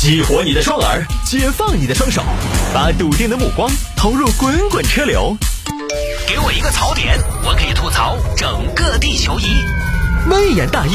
激活你的双耳，解放你的双手，把笃定的目光投入滚滚车流。给我一个槽点，我可以吐槽整个地球仪。微言大义，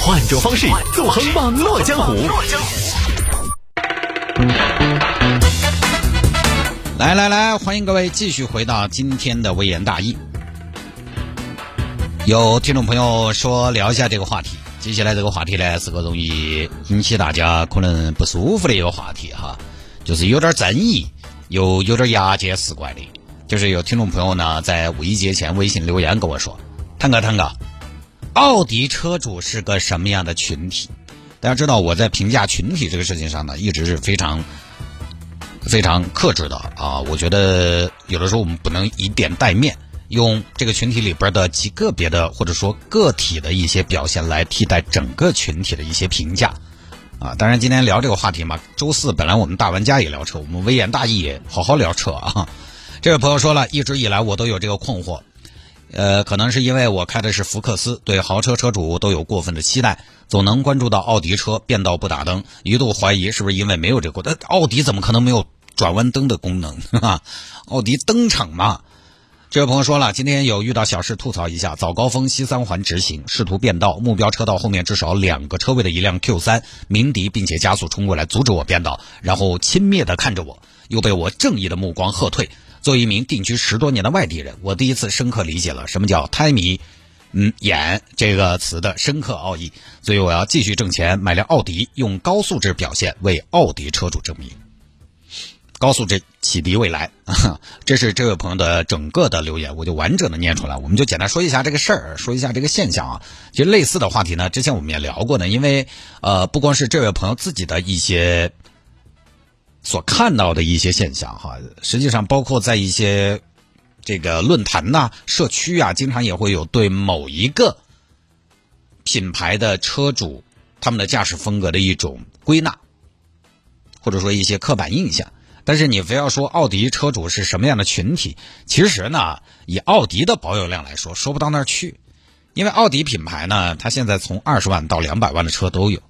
换种方式纵横网络江湖。来来来，欢迎各位继续回到今天的微言大义。有听众朋友说聊一下这个话题，接下来这个话题呢是个容易引起大家可能不舒服的一个话题哈，就是有点争议，又有点牙尖使怪的。就是有听众朋友呢在五一节前微信留言跟我说：“探哥，探哥，奥迪车主是个什么样的群体？”大家知道我在评价群体这个事情上呢，一直是非常。非常克制的啊，我觉得有的时候我们不能以点带面，用这个群体里边的极个别的或者说个体的一些表现来替代整个群体的一些评价啊。当然，今天聊这个话题嘛，周四本来我们大玩家也聊车，我们微言大义也好好聊车啊。这位朋友说了一直以来我都有这个困惑，呃，可能是因为我开的是福克斯，对豪车车主都有过分的期待，总能关注到奥迪车变道不打灯，一度怀疑是不是因为没有这个，但奥迪怎么可能没有？转弯灯的功能，哈，奥迪登场嘛？这位朋友说了，今天有遇到小事吐槽一下。早高峰西三环直行，试图变道，目标车道后面至少两个车位的一辆 Q 三鸣笛，并且加速冲过来阻止我变道，然后轻蔑的看着我，又被我正义的目光喝退。作为一名定居十多年的外地人，我第一次深刻理解了什么叫胎迷，嗯，眼这个词的深刻奥义。所以我要继续挣钱，买辆奥迪，用高素质表现为奥迪车主证明。高素质启迪未来啊，这是这位朋友的整个的留言，我就完整的念出来。我们就简单说一下这个事儿，说一下这个现象啊。其实类似的话题呢，之前我们也聊过呢。因为呃，不光是这位朋友自己的一些所看到的一些现象哈，实际上包括在一些这个论坛呐、社区啊，经常也会有对某一个品牌的车主他们的驾驶风格的一种归纳，或者说一些刻板印象。但是你非要说奥迪车主是什么样的群体，其实呢，以奥迪的保有量来说，说不到那儿去，因为奥迪品牌呢，它现在从二十万到两百万的车都有，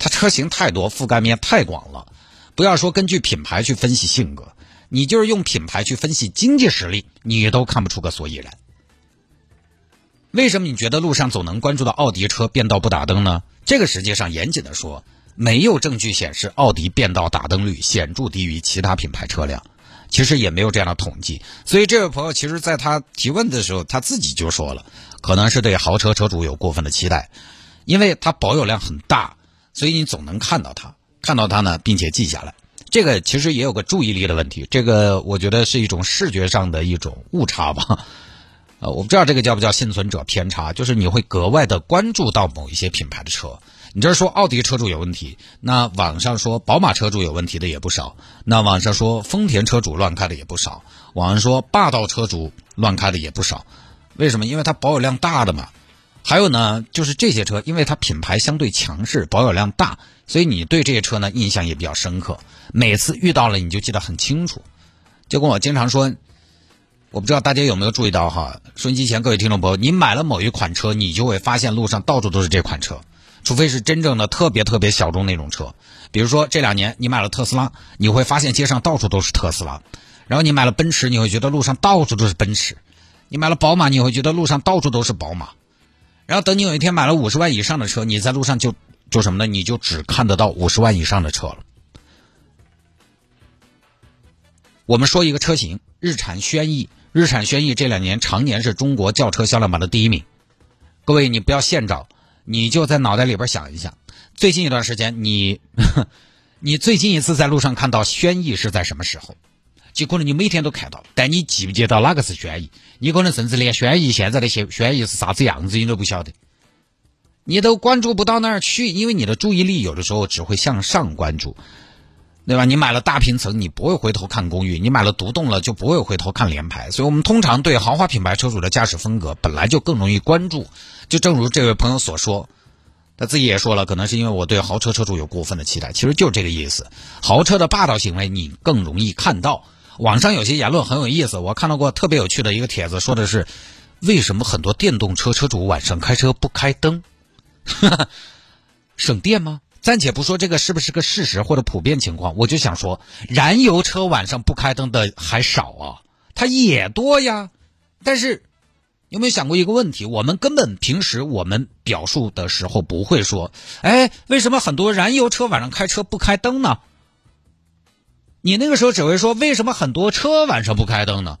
它车型太多，覆盖面太广了。不要说根据品牌去分析性格，你就是用品牌去分析经济实力，你都看不出个所以然。为什么你觉得路上总能关注到奥迪车变道不打灯呢？这个实际上严谨的说。没有证据显示奥迪变道打灯率显著低于其他品牌车辆，其实也没有这样的统计。所以这位朋友其实在他提问的时候，他自己就说了，可能是对豪车车主有过分的期待，因为它保有量很大，所以你总能看到它，看到它呢，并且记下来。这个其实也有个注意力的问题，这个我觉得是一种视觉上的一种误差吧。呃，我不知道这个叫不叫幸存者偏差，就是你会格外的关注到某一些品牌的车。你这说奥迪车主有问题，那网上说宝马车主有问题的也不少，那网上说丰田车主乱开的也不少，网上说霸道车主乱开的也不少。为什么？因为它保有量大的嘛。还有呢，就是这些车，因为它品牌相对强势，保有量大，所以你对这些车呢印象也比较深刻。每次遇到了你就记得很清楚。就跟我经常说，我不知道大家有没有注意到哈，收音机前各位听众朋友，你买了某一款车，你就会发现路上到处都是这款车。除非是真正的特别特别小众那种车，比如说这两年你买了特斯拉，你会发现街上到处都是特斯拉；然后你买了奔驰，你会觉得路上到处都是奔驰；你买了宝马，你会觉得路上到处都是宝马。然后等你有一天买了五十万以上的车，你在路上就就什么呢？你就只看得到五十万以上的车了。我们说一个车型，日产轩逸，日产轩逸这两年常年是中国轿车销量榜的第一名。各位，你不要现找。你就在脑袋里边想一想，最近一段时间，你 你最近一次在路上看到轩逸是在什么时候？就可能你每天都看到，但你记不记得哪个是轩逸？你可能甚至连轩逸现在的轩轩逸是啥子样子你都不晓得，你都关注不到那儿去，因为你的注意力有的时候只会向上关注。对吧？你买了大平层，你不会回头看公寓；你买了独栋了，就不会回头看联排。所以，我们通常对豪华品牌车主的驾驶风格本来就更容易关注。就正如这位朋友所说，他自己也说了，可能是因为我对豪车车主有过分的期待。其实就是这个意思。豪车的霸道行为，你更容易看到。网上有些言论很有意思，我看到过特别有趣的一个帖子，说的是为什么很多电动车车主晚上开车不开灯？省电吗？暂且不说这个是不是个事实或者普遍情况，我就想说，燃油车晚上不开灯的还少啊，它也多呀。但是有没有想过一个问题？我们根本平时我们表述的时候不会说，哎，为什么很多燃油车晚上开车不开灯呢？你那个时候只会说，为什么很多车晚上不开灯呢？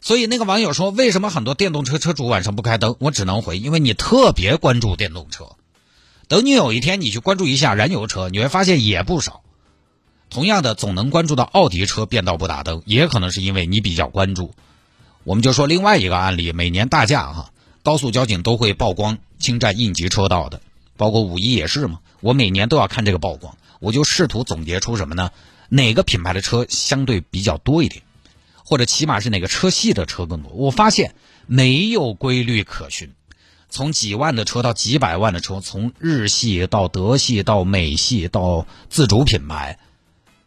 所以那个网友说，为什么很多电动车车主晚上不开灯？我只能回，因为你特别关注电动车。等你有一天你去关注一下燃油车，你会发现也不少。同样的，总能关注到奥迪车变道不打灯，也可能是因为你比较关注。我们就说另外一个案例，每年大假哈，高速交警都会曝光侵占应急车道的，包括五一也是嘛。我每年都要看这个曝光，我就试图总结出什么呢？哪个品牌的车相对比较多一点，或者起码是哪个车系的车更多？我发现没有规律可循。从几万的车到几百万的车，从日系到德系到美系到自主品牌，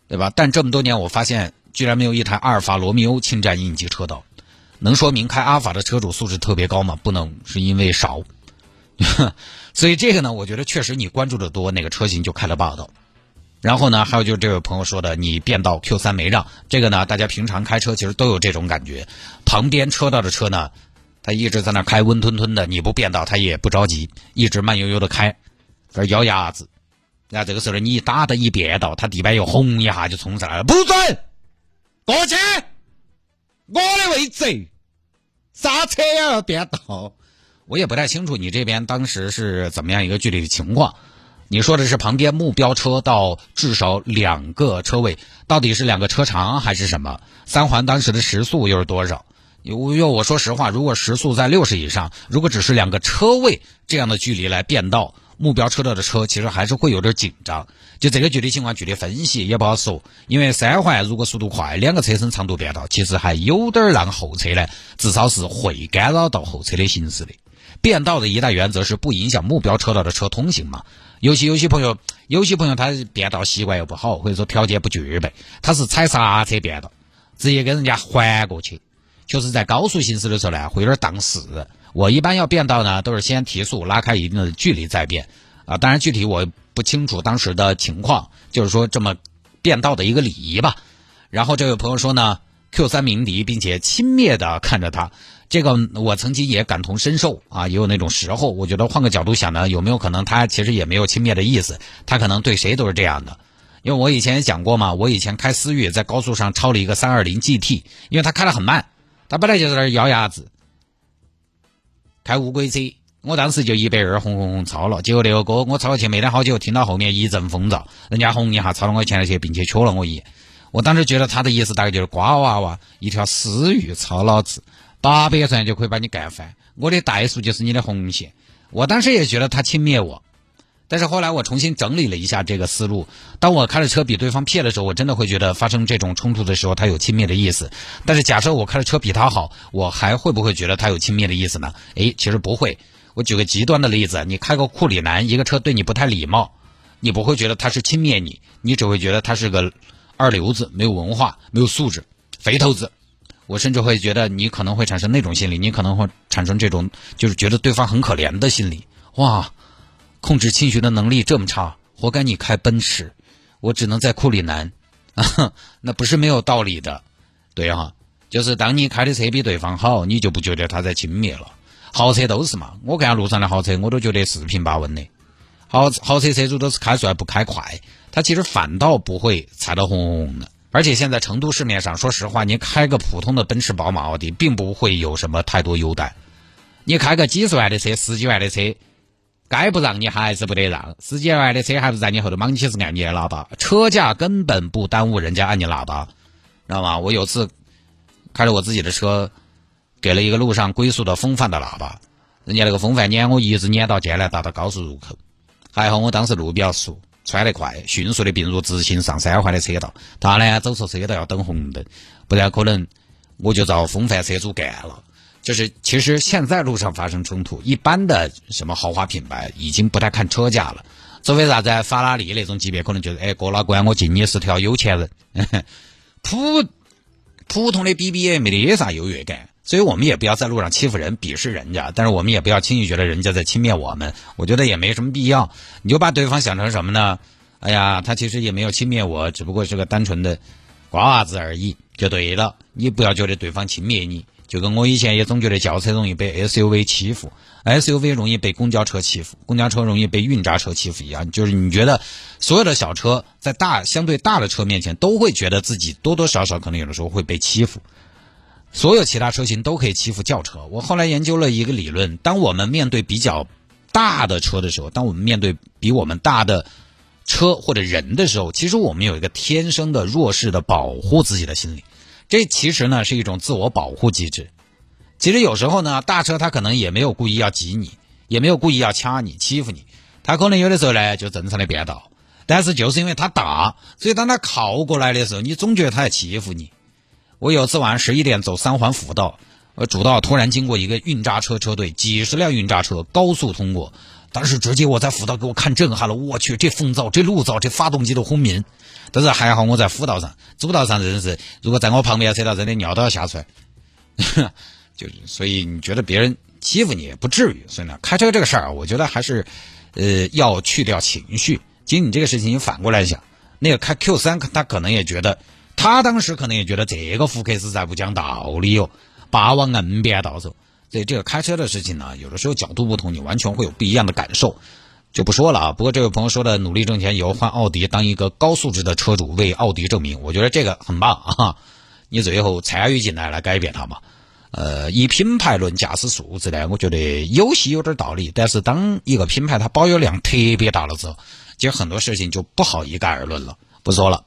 对吧？但这么多年，我发现居然没有一台阿尔法罗密欧侵占应急车道，能说明开阿尔法的车主素质特别高吗？不能，是因为少。所以这个呢，我觉得确实你关注的多，哪个车型就开了霸道。然后呢，还有就是这位朋友说的，你变道 Q 三没让，这个呢，大家平常开车其实都有这种感觉，旁边车道的车呢。他一直在那开，温吞吞的，你不变道，他也不着急，一直慢悠悠的开，在咬牙子。那这个时候呢，你一打的一变道，他地板又轰一下就冲上来了，不准过去，我的位置，刹车要变道。我也不太清楚你这边当时是怎么样一个具体的情况。你说的是旁边目标车道至少两个车位，到底是两个车长还是什么？三环当时的时速又是多少？因为我说实话，如果时速在六十以上，如果只是两个车位这样的距离来变道，目标车道的车其实还是会有点紧张。就这个具体情况具体分析也不好说。因为三环如果速度快，两个车身长度变道，其实还有点让后车呢，至少是会干扰到后车的行驶的。变道的一大原则是不影响目标车道的车通行嘛。尤其有些朋友，有些朋友他变道习惯又不好，或者说条件不具备，他是踩刹车变道，直接跟人家环过去。就是在高速行驶的时候呢，会有点挡死。我一般要变道呢，都是先提速，拉开一定的距离再变。啊，当然具体我不清楚当时的情况，就是说这么变道的一个礼仪吧。然后这位朋友说呢，Q 三鸣笛，并且轻蔑的看着他，这个我曾经也感同身受啊，也有那种时候。我觉得换个角度想呢，有没有可能他其实也没有轻蔑的意思，他可能对谁都是这样的。因为我以前也讲过嘛，我以前开思域在高速上超了一个三二零 GT，因为它开得很慢。他本来就在那儿咬牙子，开乌龟车，我当时就一百二轰轰轰超了，结果那个哥我超过去没得好久，听到后面一阵风噪，人家轰一下超到我前头去，并且瞧了我一眼。我当时觉得他的意思大概就是瓜娃娃一条私欲超老子，八百转就可以把你干翻，我的怠速就是你的红线。我当时也觉得他轻蔑我。但是后来我重新整理了一下这个思路，当我开的车比对方撇的时候，我真的会觉得发生这种冲突的时候，他有轻蔑的意思。但是假设我开的车比他好，我还会不会觉得他有轻蔑的意思呢？诶，其实不会。我举个极端的例子，你开个库里南，一个车对你不太礼貌，你不会觉得他是轻蔑你，你只会觉得他是个二流子，没有文化，没有素质，肥头子。我甚至会觉得你可能会产生那种心理，你可能会产生这种就是觉得对方很可怜的心理。哇！控制情绪的能力这么差，活该你开奔驰，我只能在库里南，啊，那不是没有道理的，对哈，就是当你开的车比对方好，你就不觉得他在轻蔑了。豪车都是嘛，我看路上的豪车，我都觉得四平八稳的。豪豪车车主都是开出来不开快，他其实反倒不会踩到红红红的。而且现在成都市面上，说实话，你开个普通的奔驰、宝马、奥迪，并不会有什么太多优待。你开个几十万的车、十几万的车。该不让你还是不得让，十几万的车还不在你后头莽起是按你的喇叭，车价根本不耽误人家按你喇叭，知道吗？我有次开着我自己的车，给了一个路上龟速的风范的喇叭，人家那个风范撵我一直撵到建南大道高速入口，还好我当时路比较熟，穿得快，迅速的并入直行上三环的车道，他呢走错车道要等红灯，不然可能我就遭风范车主干了。就是其实现在路上发生冲突，一般的什么豪华品牌已经不太看车价了。除非啥子法拉利那种级别，可能就是哎过了关我敬你是条有钱人。普普通的 BBA 没得啥优越感，所以我们也不要在路上欺负人、鄙视人家，但是我们也不要轻易觉得人家在轻蔑我们。我觉得也没什么必要。你就把对方想成什么呢？哎呀，他其实也没有轻蔑我，只不过是个单纯的瓜娃子而已，就对了。你不要觉得对方轻蔑你，就跟我以前也总觉得轿车容易被 SUV 欺负，SUV 容易被公交车欺负，公交车容易被运渣车欺负一样。就是你觉得所有的小车在大相对大的车面前，都会觉得自己多多少少可能有的时候会被欺负。所有其他车型都可以欺负轿车。我后来研究了一个理论：当我们面对比较大的车的时候，当我们面对比我们大的车或者人的时候，其实我们有一个天生的弱势的保护自己的心理。这其实呢是一种自我保护机制。其实有时候呢，大车他可能也没有故意要挤你，也没有故意要掐你、欺负你，他可能有的时候呢就正常的变道。但是就是因为他大，所以当他靠过来的时候，你总觉得他在欺负你。我有次晚上十一点走三环辅道，呃，主道突然经过一个运渣车车队，几十辆运渣车高速通过，当时直接我在辅道给我看震撼了，我去，这风噪，这路噪，这发动机都轰鸣。但是还好我在辅道上，主道上真是，如果在我旁边车道，真的尿都要吓出来。就是，所以你觉得别人欺负你也不至于。所以呢，开车这个事儿，我觉得还是，呃，要去掉情绪。其实你这个事情，你反过来想，那个开 Q 三，他可能也觉得。他当时可能也觉得这个福克斯在不讲道理哟，霸王硬边到手。所以这个开车的事情呢，有的时候角度不同，你完全会有不一样的感受，就不说了啊。不过这位朋友说的努力挣钱以后换奥迪当一个高素质的车主为奥迪证明，我觉得这个很棒啊。你最后参与进来来改变它嘛？呃，以品牌论驾驶素质呢，我觉得有些有点道理。但是当一个品牌它保有量特别大了之后，其实很多事情就不好一概而论了。不说了。